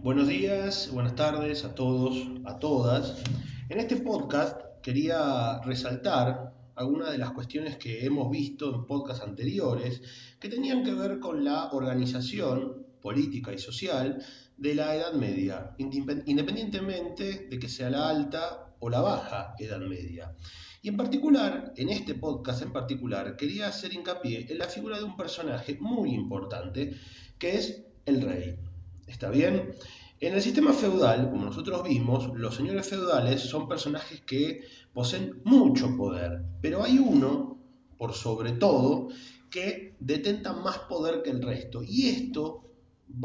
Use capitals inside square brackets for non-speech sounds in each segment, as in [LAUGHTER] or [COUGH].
Buenos días, buenas tardes a todos, a todas. En este podcast quería resaltar algunas de las cuestiones que hemos visto en podcasts anteriores que tenían que ver con la organización política y social de la Edad Media, independientemente de que sea la alta o la baja Edad Media. Y en particular, en este podcast en particular, quería hacer hincapié en la figura de un personaje muy importante, que es el rey. ¿Está bien? En el sistema feudal, como nosotros vimos, los señores feudales son personajes que poseen mucho poder, pero hay uno, por sobre todo, que detenta más poder que el resto. Y esto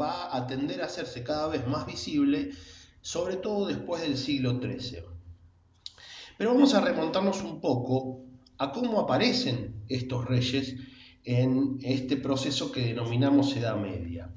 va a tender a hacerse cada vez más visible, sobre todo después del siglo XIII. Pero vamos a remontarnos un poco a cómo aparecen estos reyes en este proceso que denominamos Edad Media.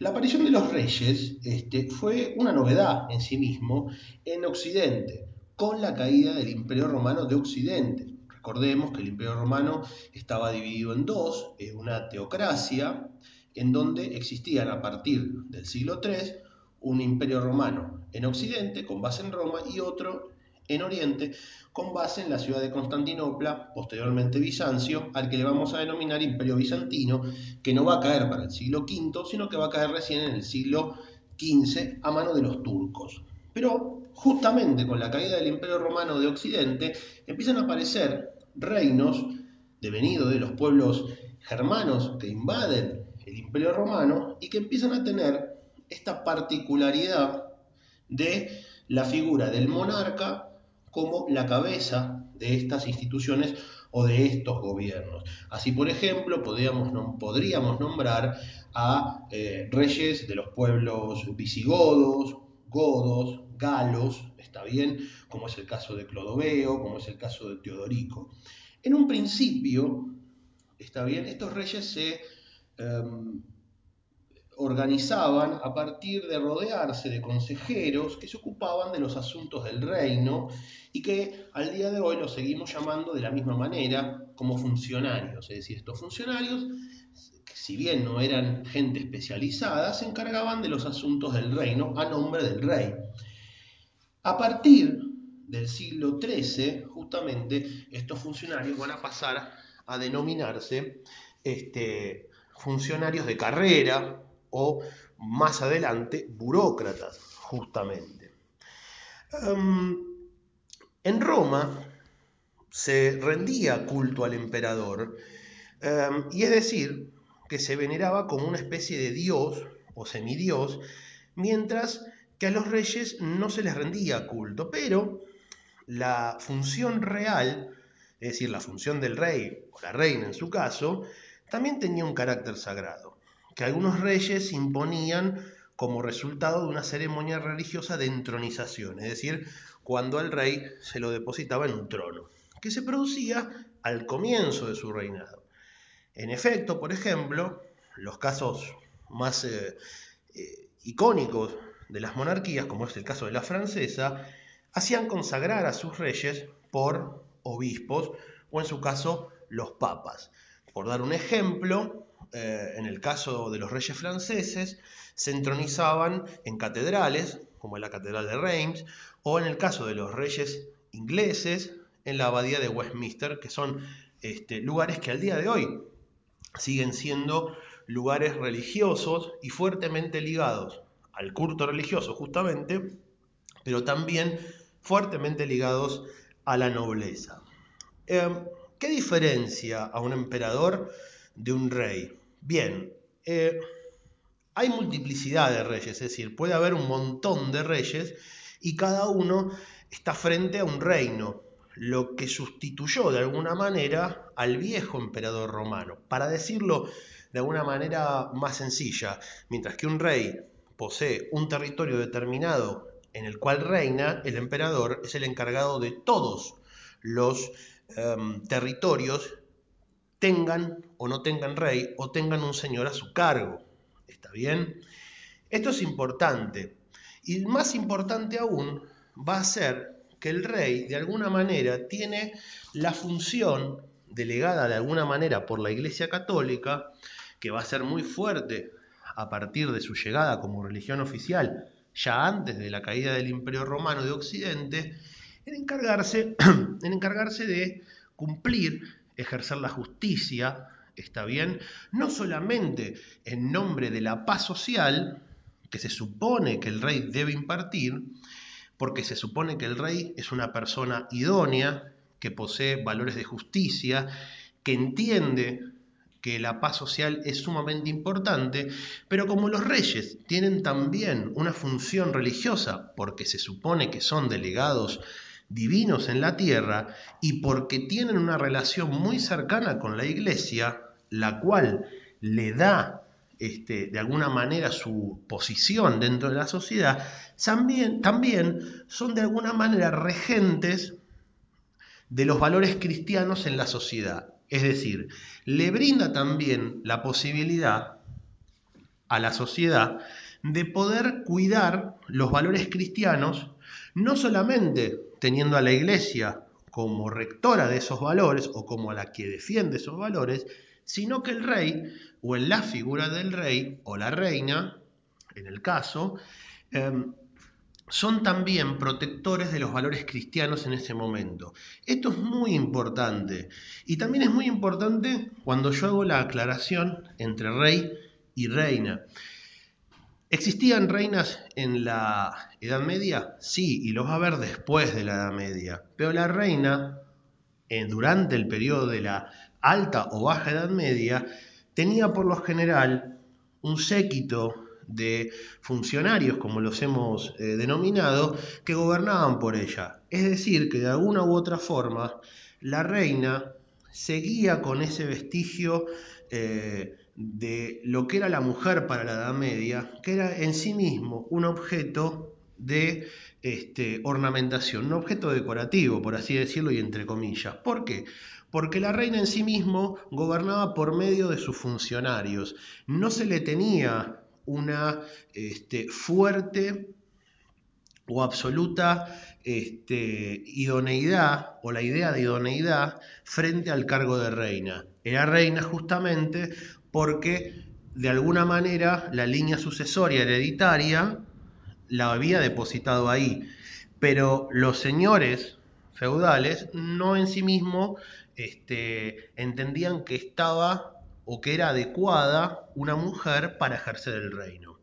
La aparición de los reyes este, fue una novedad en sí mismo en Occidente, con la caída del Imperio Romano de Occidente. Recordemos que el Imperio Romano estaba dividido en dos, en una teocracia, en donde existían a partir del siglo III un imperio romano en Occidente, con base en Roma, y otro en Oriente, con base en la ciudad de Constantinopla, posteriormente Bizancio, al que le vamos a denominar Imperio Bizantino, que no va a caer para el siglo V, sino que va a caer recién en el siglo XV a mano de los turcos. Pero justamente con la caída del Imperio Romano de Occidente empiezan a aparecer reinos devenidos de los pueblos germanos que invaden el Imperio Romano y que empiezan a tener esta particularidad de la figura del monarca como la cabeza de estas instituciones o de estos gobiernos. Así, por ejemplo, podríamos, nombrar a eh, reyes de los pueblos visigodos, godos, galos, está bien, como es el caso de Clodoveo, como es el caso de Teodorico. En un principio, está bien, estos reyes se em, organizaban a partir de rodearse de consejeros que se ocupaban de los asuntos del reino y que al día de hoy los seguimos llamando de la misma manera como funcionarios. Es decir, estos funcionarios, si bien no eran gente especializada, se encargaban de los asuntos del reino a nombre del rey. A partir del siglo XIII, justamente, estos funcionarios van a pasar a denominarse este, funcionarios de carrera o más adelante burócratas, justamente. Em, en Roma se rendía culto al emperador, em, y es decir, que se veneraba como una especie de dios o semidios, mientras que a los reyes no se les rendía culto, pero la función real, es decir, la función del rey o la reina en su caso, también tenía un carácter sagrado, que algunos reyes imponían como resultado de una ceremonia religiosa de entronización, es decir, cuando al rey se lo depositaba en un trono, que se producía al comienzo de su reinado. En efecto, por ejemplo, los casos más eh, eh, icónicos de las monarquías, como es el caso de la francesa, hacían consagrar a sus reyes por obispos o en su caso los papas. Por dar un ejemplo, eh, en el caso de los reyes franceses, se entronizaban en catedrales, como en la Catedral de Reims, o en el caso de los reyes ingleses, en la Abadía de Westminster, que son este, lugares que al día de hoy siguen siendo lugares religiosos y fuertemente ligados al culto religioso justamente, pero también fuertemente ligados a la nobleza. Em, ¿Qué diferencia a un emperador de un rey? Bien, eh, hay multiplicidad de reyes, es decir, puede haber un montón de reyes y cada uno está frente a un reino, lo que sustituyó de alguna manera al viejo emperador romano. Para decirlo de alguna manera más sencilla, mientras que un rey posee un territorio determinado en el cual reina, el emperador es el encargado de todos los em, territorios, tengan o no tengan rey o tengan un señor a su cargo. ¿Está bien? Esto es importante. Y más importante aún va a ser que el rey, de alguna manera, tiene la función delegada de alguna manera por la Iglesia Católica, que va a ser muy fuerte a partir de su llegada como religión oficial ya antes de la caída del Imperio Romano de Occidente, en encargarse, [CLEARS THROAT] en encargarse de cumplir, ejercer la justicia, está bien, no solamente en nombre de la paz social, que se supone que el rey debe impartir, porque se supone que el rey es una persona idónea, que posee valores de justicia, que entiende que la paz social es sumamente importante, pero como los reyes tienen también una función religiosa, porque se supone que son delegados divinos en la tierra, y porque tienen una relación muy cercana con la iglesia, la cual le da este, de alguna manera su posición dentro de la sociedad, también, también son de alguna manera regentes de los valores cristianos en la sociedad. Es decir, le brinda también la posibilidad a la sociedad de poder cuidar los valores cristianos, no solamente teniendo a la iglesia como rectora de esos valores o como la que defiende esos valores, sino que el rey, o en la figura del rey o la reina, en el caso, em, son también protectores de los valores cristianos en ese momento. Esto es muy importante. Y también es muy importante cuando yo hago la aclaración entre rey y reina. ¿Existían reinas en la Edad Media? Sí, y los va a haber después de la Edad Media. Pero la reina, durante el periodo de la alta o baja Edad Media, tenía por lo general un séquito de funcionarios, como los hemos eh, denominado, que gobernaban por ella. Es decir, que de alguna u otra forma la reina seguía con ese vestigio eh, de lo que era la mujer para la Edad Media, que era en sí mismo un objeto de este, ornamentación, un objeto decorativo, por así decirlo, y entre comillas. ¿Por qué? Porque la reina en sí mismo gobernaba por medio de sus funcionarios. No se le tenía una este, fuerte o absoluta este, idoneidad o la idea de idoneidad frente al cargo de reina. Era reina justamente porque de alguna manera la línea sucesoria hereditaria la había depositado ahí. Pero los señores feudales no en sí mismos este, entendían que estaba o que era adecuada una mujer para ejercer el reino.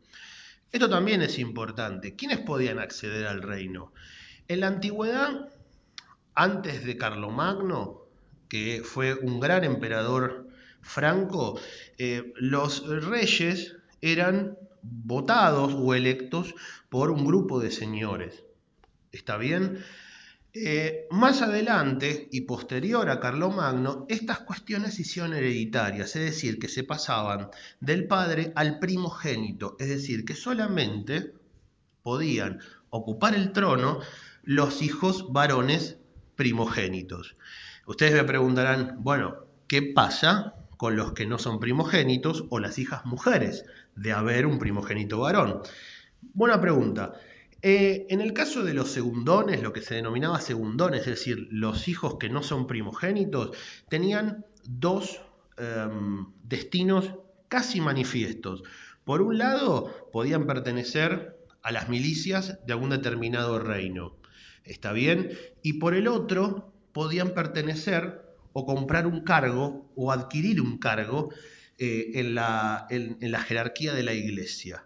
Esto también es importante. ¿Quiénes podían acceder al reino? En la antigüedad, antes de Carlomagno, que fue un gran emperador franco, eh, los reyes eran votados o electos por un grupo de señores. ¿Está bien? Eh, más adelante y posterior a Carlomagno, estas cuestiones se hicieron hereditarias, es decir, que se pasaban del padre al primogénito, es decir, que solamente podían ocupar el trono los hijos varones primogénitos. Ustedes me preguntarán, bueno, ¿qué pasa con los que no son primogénitos o las hijas mujeres de haber un primogénito varón? Buena pregunta. Eh, en el caso de los segundones, lo que se denominaba segundones, es decir, los hijos que no son primogénitos, tenían dos em, destinos casi manifiestos. Por un lado, podían pertenecer a las milicias de algún determinado reino. ¿Está bien? Y por el otro, podían pertenecer o comprar un cargo o adquirir un cargo eh, en, la, en la jerarquía de la iglesia.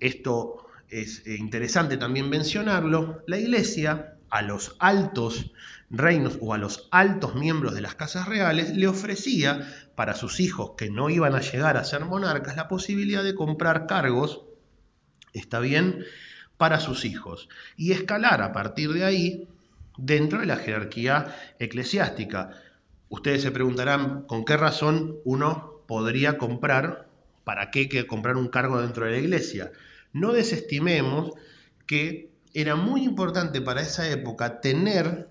Esto es eh, interesante también mencionarlo, la iglesia a los altos reinos o a los altos miembros de las casas reales le ofrecía para sus hijos que no iban a llegar a ser monarcas la posibilidad de comprar cargos, está bien, para sus hijos y escalar a partir de ahí dentro de la jerarquía eclesiástica. Ustedes se preguntarán con qué razón uno podría comprar, para qué comprar un cargo dentro de la iglesia. No desestimemos que era muy importante para esa época tener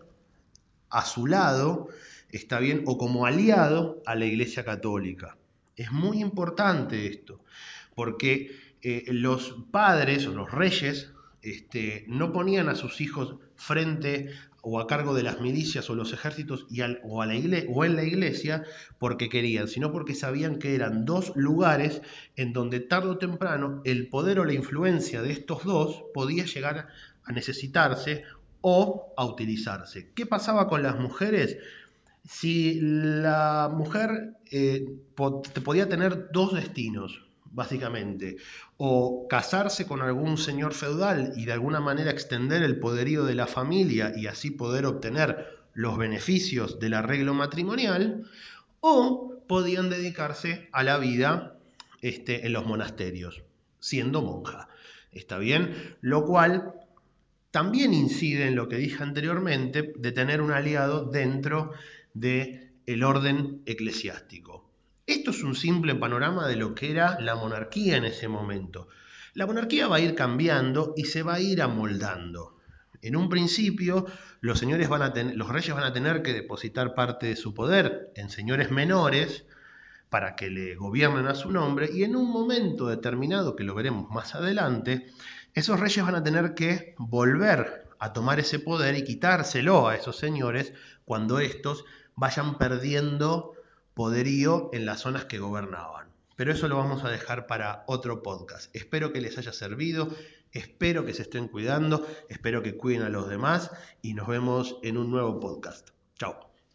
a su lado, está bien, o como aliado a la Iglesia Católica. Es muy importante esto, porque eh, los padres o los reyes este, no ponían a sus hijos frente o a cargo de las milicias o los ejércitos y o, a la o en la iglesia porque querían, sino porque sabían que eran dos lugares en donde tarde o temprano el poder o la influencia de estos dos podía llegar a necesitarse o a utilizarse. ¿Qué pasaba con las mujeres? Si la mujer eh, podía tener dos destinos, básicamente, o casarse con algún señor feudal y de alguna manera extender el poderío de la familia y así poder obtener los beneficios del arreglo matrimonial, o podían dedicarse a la vida este, en los monasterios, siendo monja. ¿Está bien? Lo cual también incide en lo que dije anteriormente de tener un aliado dentro del el orden eclesiástico. Esto es un simple panorama de lo que era la monarquía en ese momento. La monarquía va a ir cambiando y se va a ir amoldando. En un principio, los, señores van a los reyes van a tener que depositar parte de su poder en señores menores para que le gobiernen a su nombre y en un momento determinado, que lo veremos más adelante, esos reyes van a tener que volver a tomar ese poder y quitárselo a esos señores cuando estos vayan perdiendo poderío en las zonas que gobernaban. Pero eso lo vamos a dejar para otro podcast. Espero que les haya servido, espero que se estén cuidando, espero que cuiden a los demás y nos vemos en un nuevo podcast. Chao.